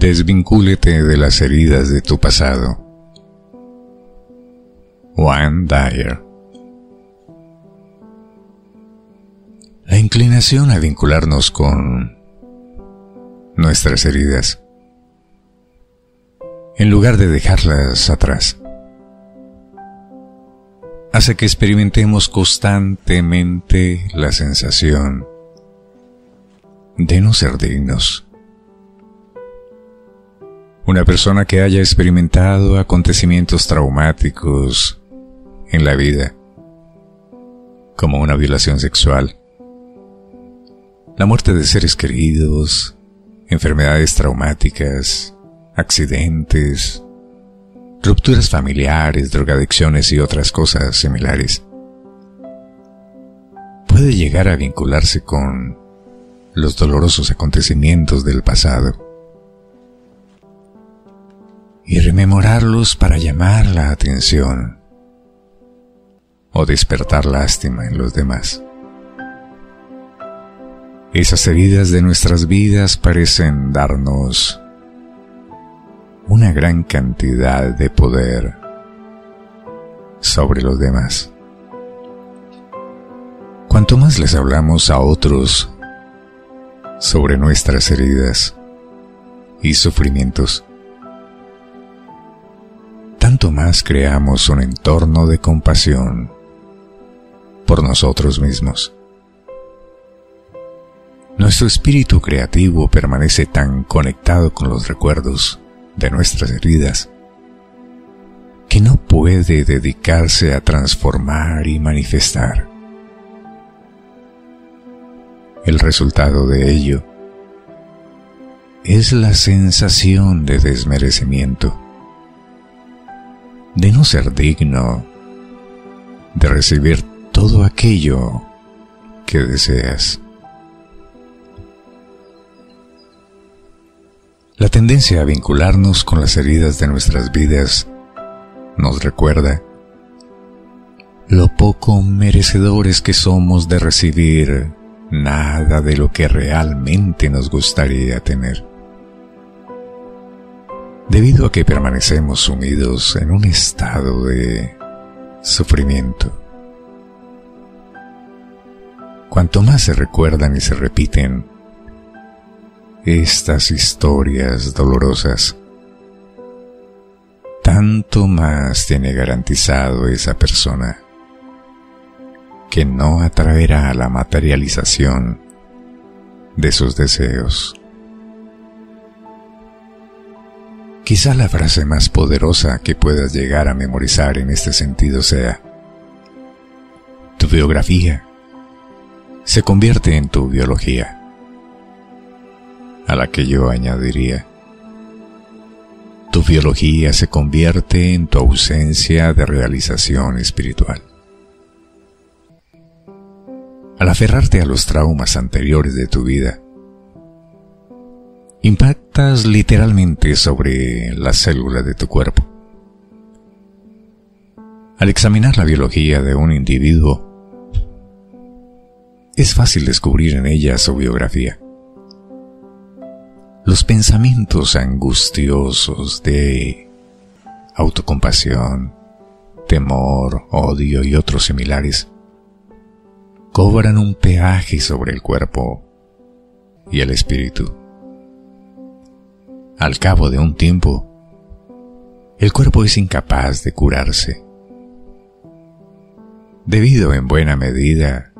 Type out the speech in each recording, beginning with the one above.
Desvincúlete de las heridas de tu pasado. Juan Dyer La inclinación a vincularnos con nuestras heridas, en lugar de dejarlas atrás, hace que experimentemos constantemente la sensación de no ser dignos. Una persona que haya experimentado acontecimientos traumáticos en la vida, como una violación sexual, la muerte de seres queridos, enfermedades traumáticas, accidentes, rupturas familiares, drogadicciones y otras cosas similares, puede llegar a vincularse con los dolorosos acontecimientos del pasado y rememorarlos para llamar la atención o despertar lástima en los demás. Esas heridas de nuestras vidas parecen darnos una gran cantidad de poder sobre los demás. Cuanto más les hablamos a otros sobre nuestras heridas y sufrimientos, tanto más creamos un entorno de compasión por nosotros mismos. Nuestro espíritu creativo permanece tan conectado con los recuerdos de nuestras heridas que no puede dedicarse a transformar y manifestar. El resultado de ello es la sensación de desmerecimiento, de no ser digno, de recibir todo aquello que deseas. La tendencia a vincularnos con las heridas de nuestras vidas nos recuerda lo poco merecedores que somos de recibir nada de lo que realmente nos gustaría tener. Debido a que permanecemos sumidos en un estado de sufrimiento. Cuanto más se recuerdan y se repiten estas historias dolorosas, tanto más tiene garantizado esa persona que no atraerá la materialización de sus deseos. Quizá la frase más poderosa que puedas llegar a memorizar en este sentido sea, tu biografía se convierte en tu biología a la que yo añadiría, tu biología se convierte en tu ausencia de realización espiritual. Al aferrarte a los traumas anteriores de tu vida, impactas literalmente sobre las células de tu cuerpo. Al examinar la biología de un individuo, es fácil descubrir en ella su biografía los pensamientos angustiosos de autocompasión, temor, odio y otros similares cobran un peaje sobre el cuerpo y el espíritu. Al cabo de un tiempo, el cuerpo es incapaz de curarse, debido en buena medida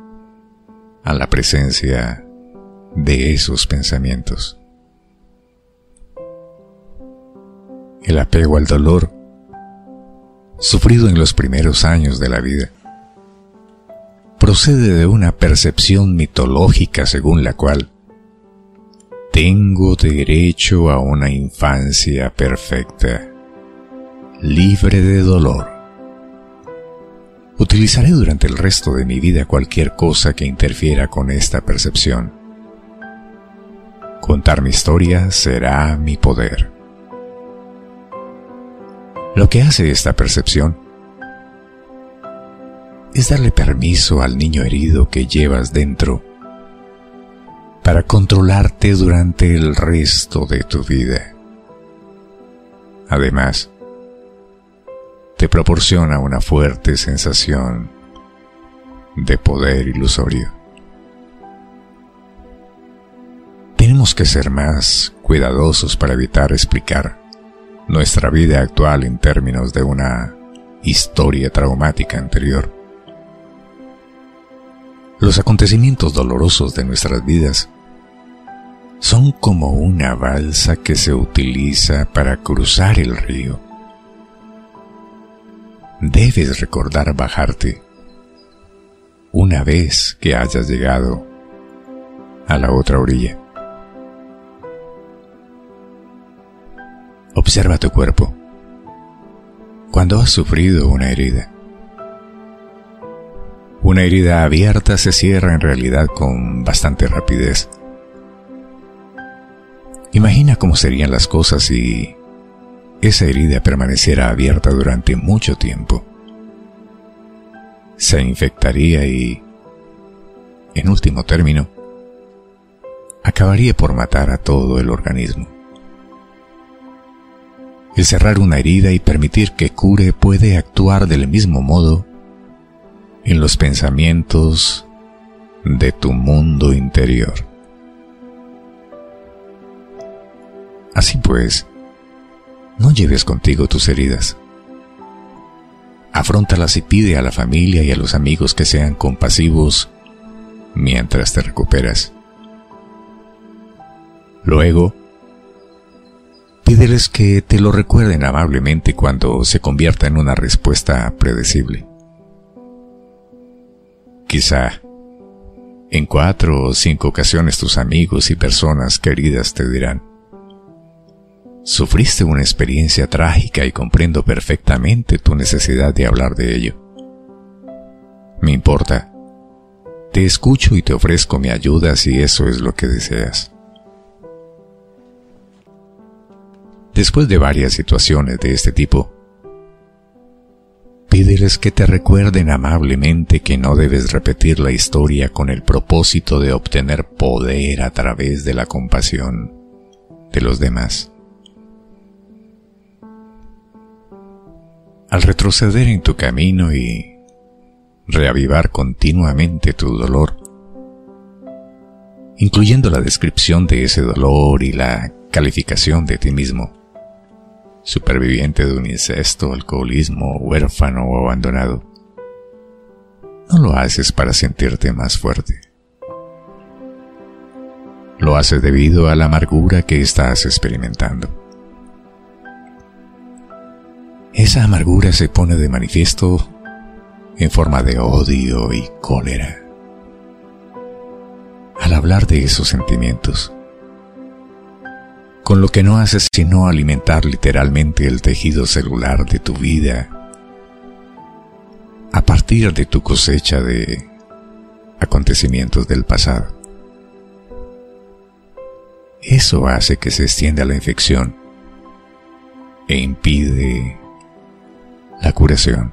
a la presencia de esos pensamientos. el apego al dolor, sufrido en los primeros años de la vida, procede de una percepción mitológica según la cual tengo derecho a una infancia perfecta, libre de dolor. Utilizaré durante el resto de mi vida cualquier cosa que interfiera con esta percepción. Contar mi historia será mi poder. Lo que hace esta percepción es darle permiso al niño herido que llevas dentro para controlarte durante el resto de tu vida. además, te proporciona una fuerte sensación de poder ilusorio. Tenemos que ser más cuidadosos para evitar explicar nuestra vida actual en términos de una historia traumática anterior. Los acontecimientos dolorosos de nuestras vidas son como una balsa que se utiliza para cruzar el río. Debes recordar bajarte una vez que hayas llegado a la otra orilla. Observa tu cuerpo. Cuando has sufrido una herida, una herida abierta se cierra en realidad con bastante rapidez. Imagina cómo serían las cosas si esa herida permaneciera abierta durante mucho tiempo. Se infectaría y, en último término, acabaría por matar a todo el organismo. El cerrar una herida y permitir que cure puede actuar del mismo modo en los pensamientos de tu mundo interior. Así pues, no lleves contigo tus heridas. Afróntalas y pide a la familia y a los amigos que sean compasivos mientras te recuperas. Luego, pídeles que te lo recuerden amablemente cuando se convierta en una respuesta predecible. Quizá en cuatro o cinco ocasiones tus amigos y personas queridas te dirán, Sufriste una experiencia trágica y comprendo perfectamente tu necesidad de hablar de ello. Me importa. Te escucho y te ofrezco mi ayuda si eso es lo que deseas. Después de varias situaciones de este tipo, pídeles que te recuerden amablemente que no debes repetir la historia con el propósito de obtener poder a través de la compasión de los demás. Al retroceder en tu camino y reavivar continuamente tu dolor, incluyendo la descripción de ese dolor y la calificación de ti mismo, superviviente de un incesto, alcoholismo, huérfano o abandonado, no lo haces para sentirte más fuerte. Lo haces debido a la amargura que estás experimentando. Esa amargura se pone de manifiesto en forma de odio y cólera. Al hablar de esos sentimientos, con lo que no haces sino alimentar literalmente el tejido celular de tu vida a partir de tu cosecha de acontecimientos del pasado. Eso hace que se extienda la infección e impide la curación.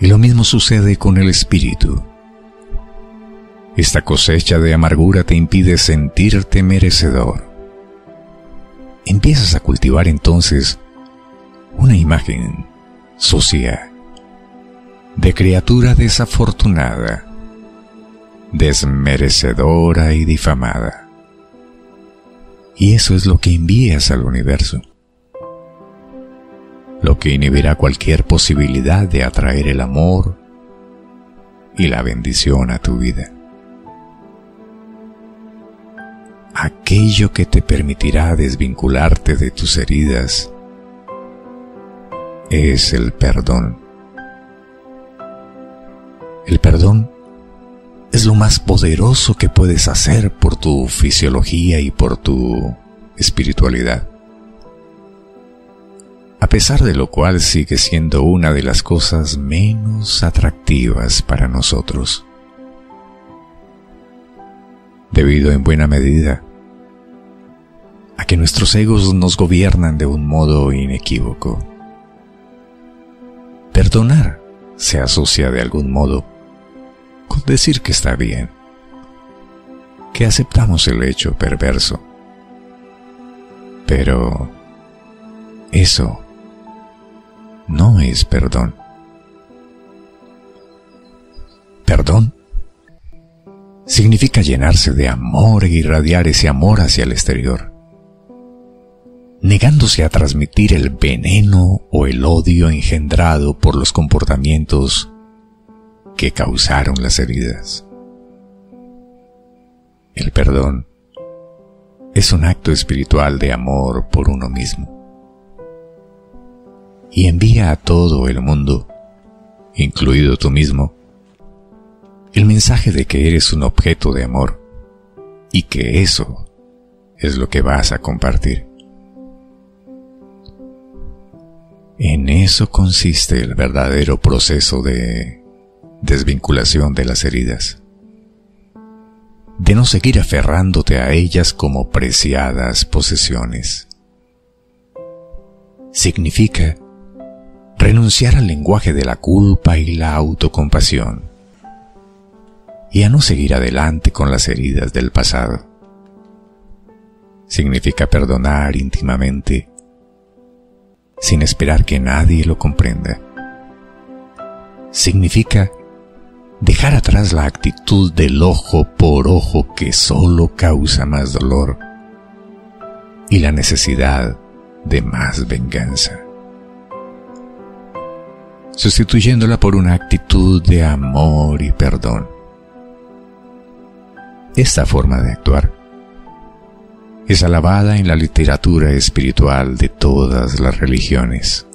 Y lo mismo sucede con el espíritu. Esta cosecha de amargura te impide sentirte merecedor. Empiezas a cultivar entonces una imagen sucia de criatura desafortunada, desmerecedora y difamada. Y eso es lo que envías al universo lo que inhibirá cualquier posibilidad de atraer el amor y la bendición a tu vida. Aquello que te permitirá desvincularte de tus heridas es el perdón. El perdón es lo más poderoso que puedes hacer por tu fisiología y por tu espiritualidad a pesar de lo cual sigue siendo una de las cosas menos atractivas para nosotros. Debido en buena medida a que nuestros egos nos gobiernan de un modo inequívoco. Perdonar se asocia de algún modo con decir que está bien, que aceptamos el hecho perverso Pero eso no es perdón. Perdón significa llenarse de amor e irradiar ese amor hacia el exterior, negándose a transmitir el veneno o el odio engendrado por los comportamientos que causaron las heridas. El perdón es un acto espiritual de amor por uno mismo y envía a todo el mundo, incluido tú mismo, el mensaje de que eres un objeto de amor y que eso es lo que vas a compartir. En eso consiste el verdadero proceso de desvinculación de las heridas, de no seguir aferrándote a ellas como preciadas posesiones. Significa renunciar al lenguaje de la culpa y la autocompasión y a no seguir adelante con las heridas del pasado. Significa perdonar íntimamente sin esperar que nadie lo comprenda. Significa dejar atrás la actitud del ojo por ojo que solo causa más dolor y la necesidad de más venganza sustituyéndola por una actitud de amor y perdón. Esta forma de actuar es alabada en la literatura espiritual de todas las religiones.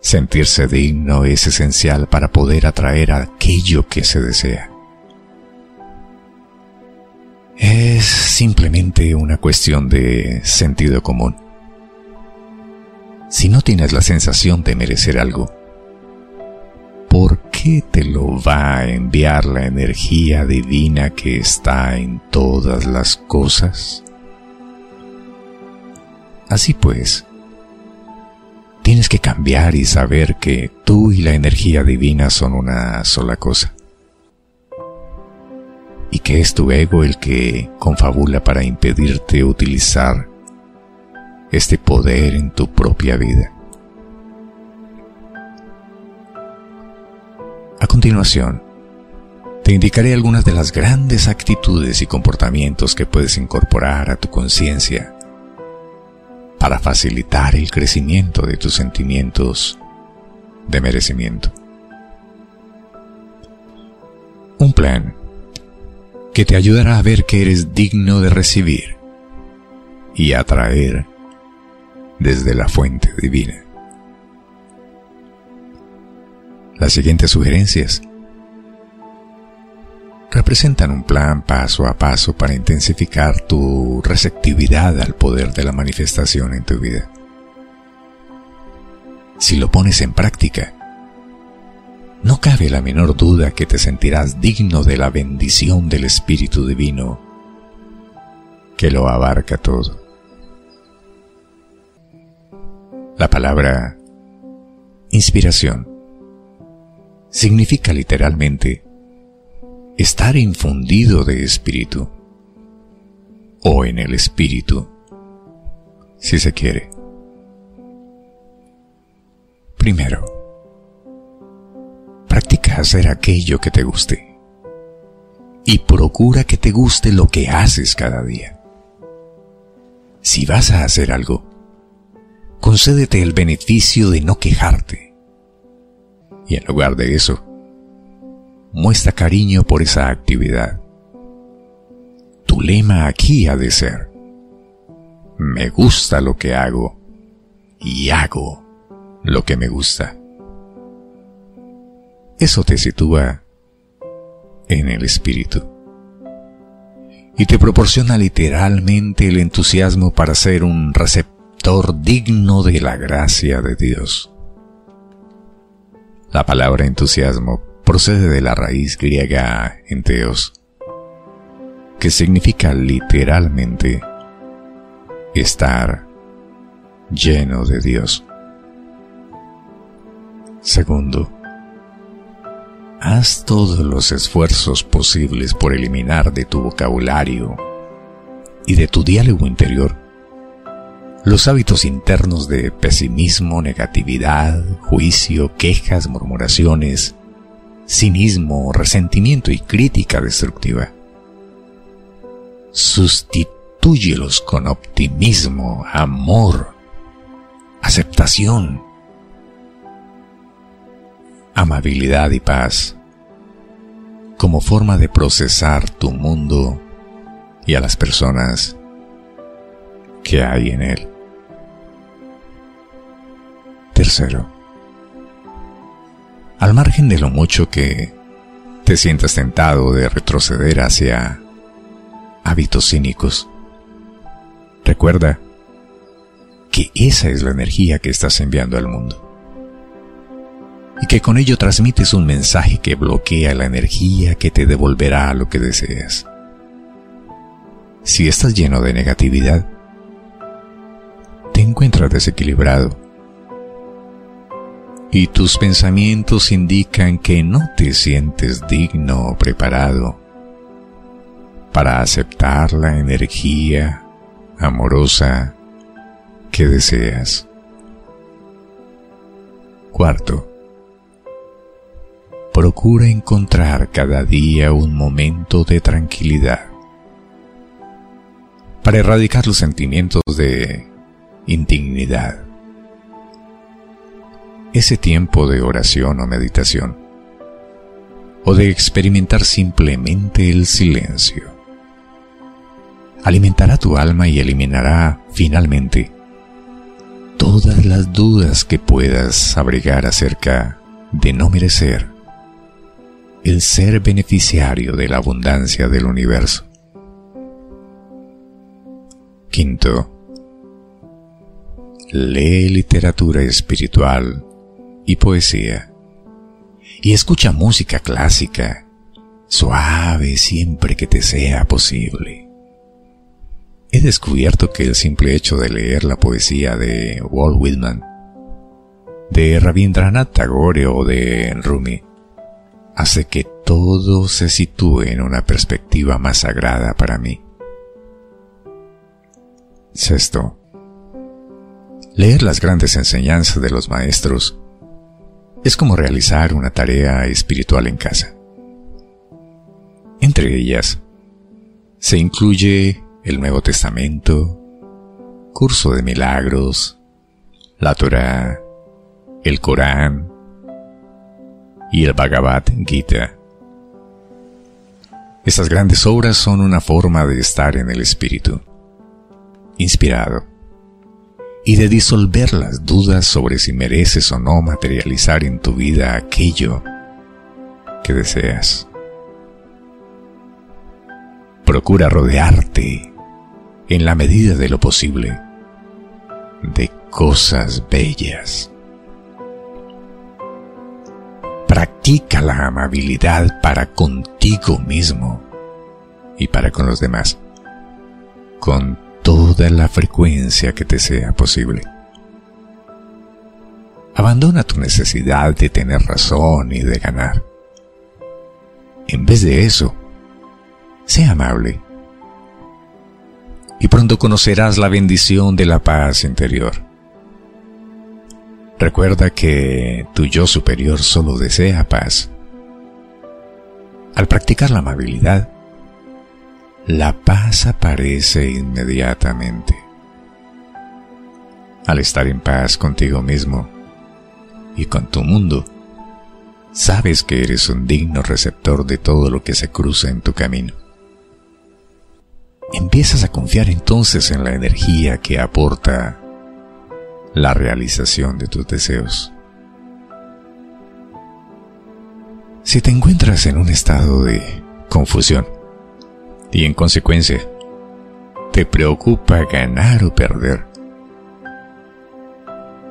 Sentirse digno es esencial para poder atraer aquello que se desea. Es simplemente una cuestión de sentido común si no tienes la sensación de merecer algo? ¿Por qué te lo va a enviar la energía divina que está en todas las cosas? Así pues, tienes que cambiar y saber que tú y la energía divina son una sola cosa. Y que es tu ego el que confabula para impedirte utilizar este poder en tu propia vida. A continuación, te indicaré algunas de las grandes actitudes y comportamientos que puedes incorporar a tu conciencia para facilitar el crecimiento de tus sentimientos de merecimiento. Un plan que te ayudará a ver que eres digno de recibir y atraer desde la fuente divina. Las siguientes sugerencias representan un plan paso a paso para intensificar tu receptividad al poder de la manifestación en tu vida. Si lo pones en práctica, no cabe la menor duda que te sentirás digno de la bendición del Espíritu Divino que lo abarca todo. La palabra inspiración significa literalmente estar infundido de espíritu o en el espíritu, si se quiere. Primero, practica hacer aquello que te guste y procura que te guste lo que haces cada día. Si vas a hacer algo, concédete el beneficio de no quejarte. Y en lugar de eso, muestra cariño por esa actividad. Tu lema aquí ha de ser, me gusta lo que hago y hago lo que me gusta. Eso te sitúa en el espíritu y te proporciona literalmente el entusiasmo para ser un receptor digno de la gracia de Dios. La palabra entusiasmo procede de la raíz griega enteos, que significa literalmente estar lleno de Dios. Segundo, haz todos los esfuerzos posibles por eliminar de tu vocabulario y de tu diálogo interior los hábitos internos de pesimismo, negatividad, juicio, quejas, murmuraciones, cinismo, resentimiento y crítica destructiva. Sustitúyelos con optimismo, amor, aceptación, amabilidad y paz como forma de procesar tu mundo y a las personas que hay en él. Tercero, al margen de lo mucho que te sientas tentado de retroceder hacia hábitos cínicos, recuerda que esa es la energía que estás enviando al mundo y que con ello transmites un mensaje que bloquea la energía que te devolverá lo que deseas. Si estás lleno de negatividad, te encuentras desequilibrado y tus pensamientos indican que no te sientes digno o preparado para aceptar la energía amorosa que deseas. Cuarto, procura encontrar cada día un momento de tranquilidad para erradicar los sentimientos de indignidad. Ese tiempo de oración o meditación, o de experimentar simplemente el silencio, alimentará tu alma y eliminará finalmente todas las dudas que puedas abrigar acerca de no merecer el ser beneficiario de la abundancia del universo. Quinto, lee literatura espiritual y poesía y escucha música clásica, suave siempre que te sea posible. He descubierto que el simple hecho de leer la poesía de Walt Whitman, de Rabindranath Tagore o de Rumi hace que todo se sitúe en una perspectiva más sagrada para mí. Sexto, Leer las grandes enseñanzas de los maestros es como realizar una tarea espiritual en casa. Entre ellas, se incluye el Nuevo Testamento, curso de milagros, la Torah, el Corán y el Bhagavad Gita. Estas grandes obras son una forma de estar en el espíritu, inspirado y de disolver las dudas sobre si mereces o no materializar en tu vida aquello que deseas. Procura rodearte, en la medida de lo posible, de cosas bellas. Practica la amabilidad para contigo mismo y para con los demás, con toda la frecuencia que te sea posible. Abandona tu necesidad de tener razón y de ganar. En vez de eso, sé amable. Y pronto conocerás la bendición de la paz interior. Recuerda que tu yo superior solo desea paz. Al practicar la amabilidad, la paz aparece inmediatamente. Al estar en paz contigo mismo y con tu mundo, sabes que eres un digno receptor de todo lo que se cruza en tu camino. Empiezas a confiar entonces en la energía que aporta la realización de tus deseos. Si te encuentras en un estado de confusión, y en consecuencia te preocupa ganar o perder.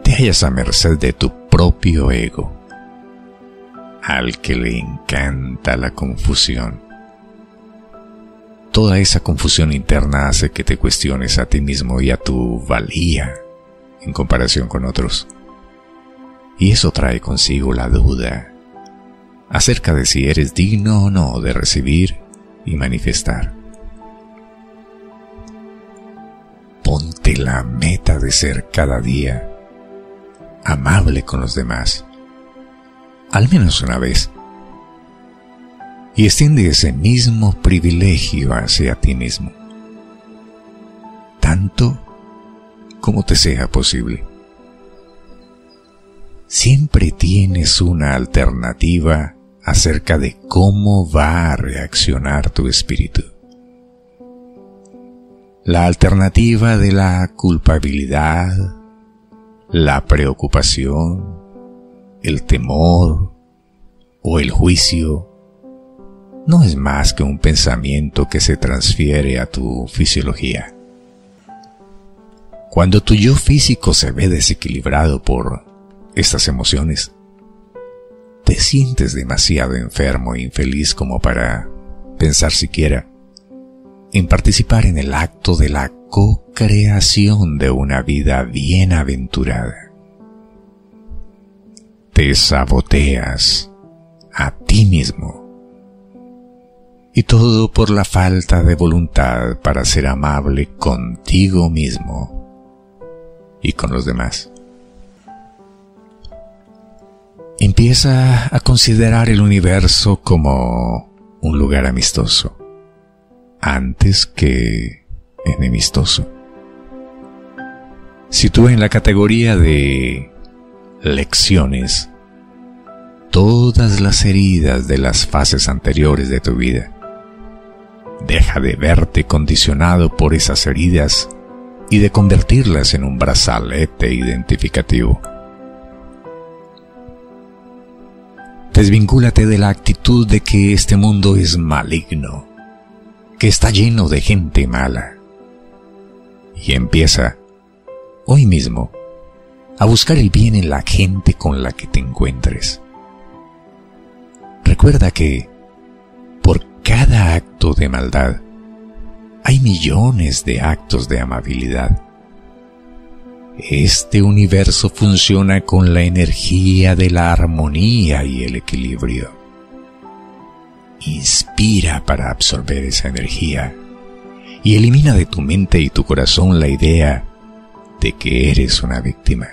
Te hallas a merced de tu propio ego, al que le encanta la confusión. Toda esa confusión interna hace que te cuestiones a ti mismo y a tu valía en comparación con otros. Y eso trae consigo la duda acerca de si eres digno o no de recibir y manifestar. De la meta de ser cada día amable con los demás, al menos una vez, y extiende ese mismo privilegio hacia ti mismo, tanto como te sea posible. Siempre tienes una alternativa acerca de cómo va a reaccionar tu espíritu. La alternativa de la culpabilidad, la preocupación, el temor o el juicio no es más que un pensamiento que se transfiere a tu fisiología. Cuando tu yo físico se ve desequilibrado por estas emociones, te sientes demasiado enfermo e infeliz como para pensar siquiera en participar en el acto de la co-creación de una vida bienaventurada. Te saboteas a ti mismo. Y todo por la falta de voluntad para ser amable contigo mismo y con los demás. Empieza a considerar el universo como un lugar amistoso, antes que enemistoso. Sitúa en la categoría de lecciones todas las heridas de las fases anteriores de tu vida. Deja de verte condicionado por esas heridas y de convertirlas en un brazalete identificativo. Desvincúlate de la actitud de que este mundo es maligno, que está lleno de gente mala. Y empieza, hoy mismo, a buscar el bien en la gente con la que te encuentres. Recuerda que, por cada acto de maldad, hay millones de actos de amabilidad. Este universo funciona con la energía de la armonía y el equilibrio. Inspira para absorber esa energía y elimina de tu mente y tu corazón la idea de que eres una víctima.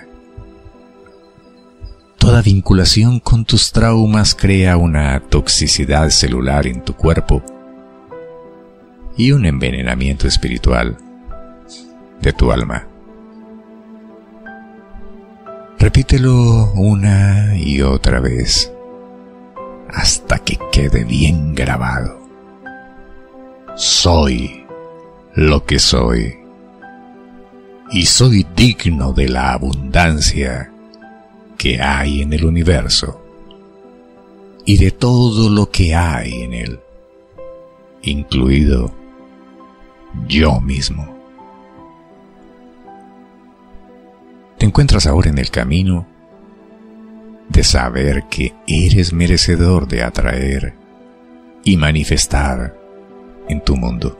Toda vinculación con tus traumas crea una toxicidad celular en tu cuerpo y un envenenamiento espiritual de tu alma. Repítelo una y otra vez hasta que quede bien grabado. Soy lo que soy y soy digno de la abundancia que hay en el universo y de todo lo que hay en él, incluido yo mismo. Te encuentras ahora en el camino de saber que eres merecedor de atraer y manifestar en tu mundo.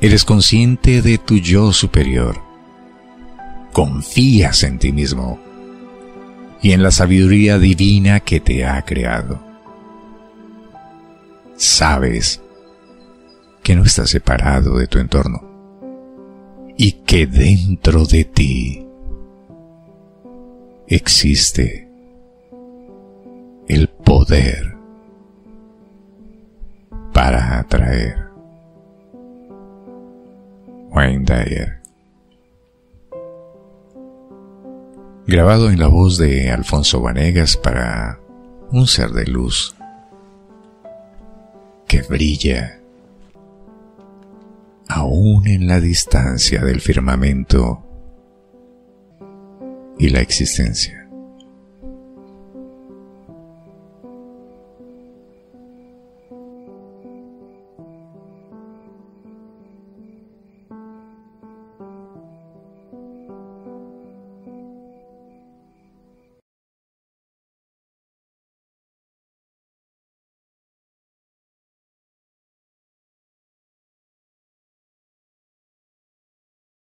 Eres consciente de tu yo superior. Confías en ti mismo y en la sabiduría divina que te ha creado. Sabes que no estás separado de tu entorno y que dentro de ti existe el poder para atraer. Wayne Dyer. Grabado en la voz de Alfonso Vanegas para un ser de luz que brilla aún en la distancia del firmamento y la existencia.